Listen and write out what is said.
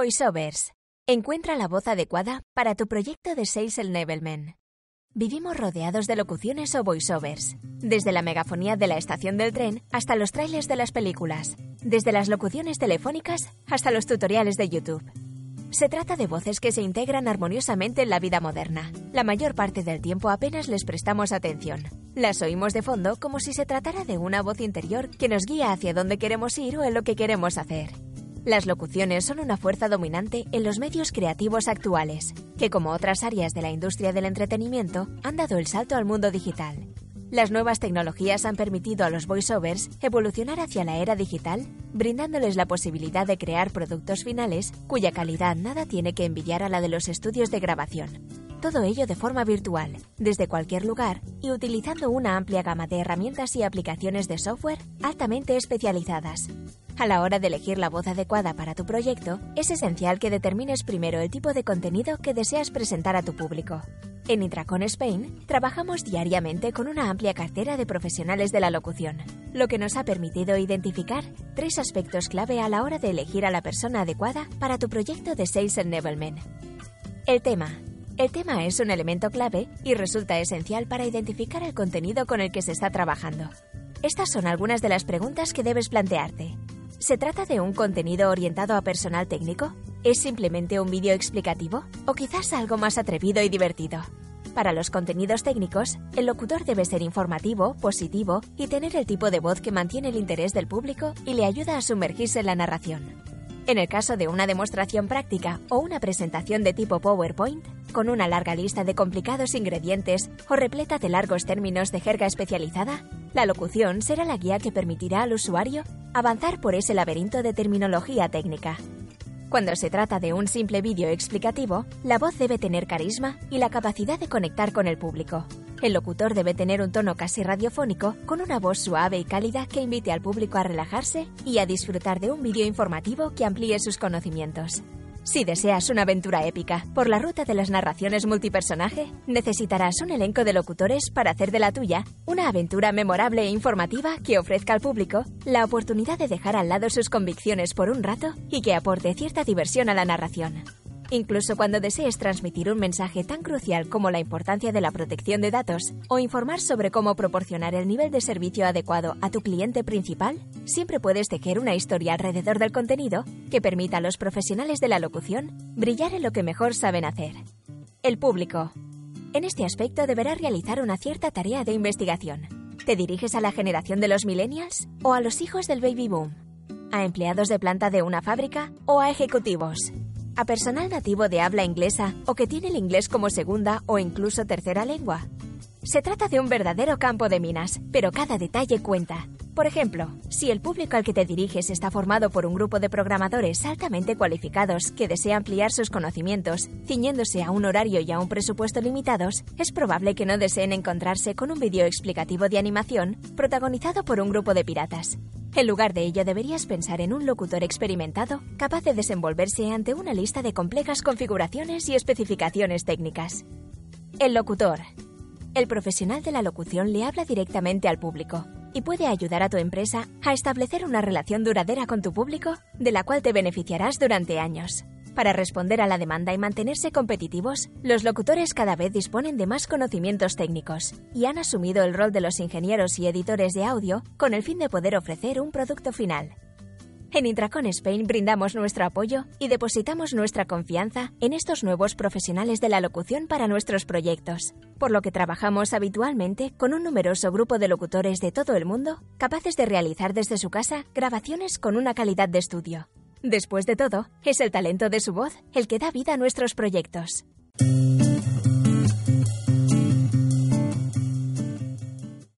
VoiceOvers. Encuentra la voz adecuada para tu proyecto de Sales Enablement. Vivimos rodeados de locuciones o voiceovers, desde la megafonía de la estación del tren hasta los trailers de las películas, desde las locuciones telefónicas hasta los tutoriales de YouTube. Se trata de voces que se integran armoniosamente en la vida moderna. La mayor parte del tiempo apenas les prestamos atención. Las oímos de fondo como si se tratara de una voz interior que nos guía hacia dónde queremos ir o en lo que queremos hacer. Las locuciones son una fuerza dominante en los medios creativos actuales, que como otras áreas de la industria del entretenimiento han dado el salto al mundo digital. Las nuevas tecnologías han permitido a los voiceovers evolucionar hacia la era digital, brindándoles la posibilidad de crear productos finales cuya calidad nada tiene que envidiar a la de los estudios de grabación. Todo ello de forma virtual, desde cualquier lugar y utilizando una amplia gama de herramientas y aplicaciones de software altamente especializadas, a la hora de elegir la voz adecuada para tu proyecto, es esencial que determines primero el tipo de contenido que deseas presentar a tu público. En Intracon Spain trabajamos diariamente con una amplia cartera de profesionales de la locución, lo que nos ha permitido identificar tres aspectos clave a la hora de elegir a la persona adecuada para tu proyecto de Sales Enablement. El tema. El tema es un elemento clave y resulta esencial para identificar el contenido con el que se está trabajando. Estas son algunas de las preguntas que debes plantearte. ¿Se trata de un contenido orientado a personal técnico? ¿Es simplemente un vídeo explicativo? ¿O quizás algo más atrevido y divertido? Para los contenidos técnicos, el locutor debe ser informativo, positivo y tener el tipo de voz que mantiene el interés del público y le ayuda a sumergirse en la narración. En el caso de una demostración práctica o una presentación de tipo PowerPoint, con una larga lista de complicados ingredientes o repleta de largos términos de jerga especializada, la locución será la guía que permitirá al usuario avanzar por ese laberinto de terminología técnica. Cuando se trata de un simple vídeo explicativo, la voz debe tener carisma y la capacidad de conectar con el público. El locutor debe tener un tono casi radiofónico, con una voz suave y cálida que invite al público a relajarse y a disfrutar de un vídeo informativo que amplíe sus conocimientos. Si deseas una aventura épica por la ruta de las narraciones multipersonaje, necesitarás un elenco de locutores para hacer de la tuya una aventura memorable e informativa que ofrezca al público la oportunidad de dejar al lado sus convicciones por un rato y que aporte cierta diversión a la narración. Incluso cuando desees transmitir un mensaje tan crucial como la importancia de la protección de datos o informar sobre cómo proporcionar el nivel de servicio adecuado a tu cliente principal, siempre puedes tejer una historia alrededor del contenido que permita a los profesionales de la locución brillar en lo que mejor saben hacer. El público. En este aspecto deberás realizar una cierta tarea de investigación. ¿Te diriges a la generación de los millennials o a los hijos del baby boom? ¿A empleados de planta de una fábrica o a ejecutivos? A personal nativo de habla inglesa o que tiene el inglés como segunda o incluso tercera lengua. Se trata de un verdadero campo de minas, pero cada detalle cuenta. Por ejemplo, si el público al que te diriges está formado por un grupo de programadores altamente cualificados que desea ampliar sus conocimientos, ciñéndose a un horario y a un presupuesto limitados, es probable que no deseen encontrarse con un vídeo explicativo de animación protagonizado por un grupo de piratas. En lugar de ello, deberías pensar en un locutor experimentado capaz de desenvolverse ante una lista de complejas configuraciones y especificaciones técnicas. El locutor. El profesional de la locución le habla directamente al público y puede ayudar a tu empresa a establecer una relación duradera con tu público de la cual te beneficiarás durante años. Para responder a la demanda y mantenerse competitivos, los locutores cada vez disponen de más conocimientos técnicos y han asumido el rol de los ingenieros y editores de audio con el fin de poder ofrecer un producto final. En Intracon Spain brindamos nuestro apoyo y depositamos nuestra confianza en estos nuevos profesionales de la locución para nuestros proyectos, por lo que trabajamos habitualmente con un numeroso grupo de locutores de todo el mundo capaces de realizar desde su casa grabaciones con una calidad de estudio. Después de todo, es el talento de su voz el que da vida a nuestros proyectos.